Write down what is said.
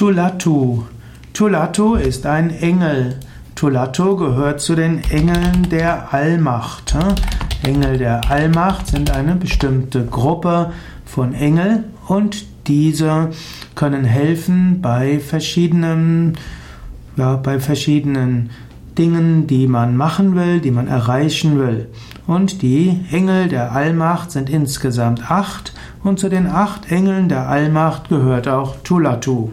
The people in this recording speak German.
Tulatu. Tulatu ist ein Engel. Tulatu gehört zu den Engeln der Allmacht. Hm? Engel der Allmacht sind eine bestimmte Gruppe von Engel und diese können helfen bei verschiedenen, ja, bei verschiedenen Dingen, die man machen will, die man erreichen will. Und die Engel der Allmacht sind insgesamt acht und zu den acht Engeln der Allmacht gehört auch Tulatu.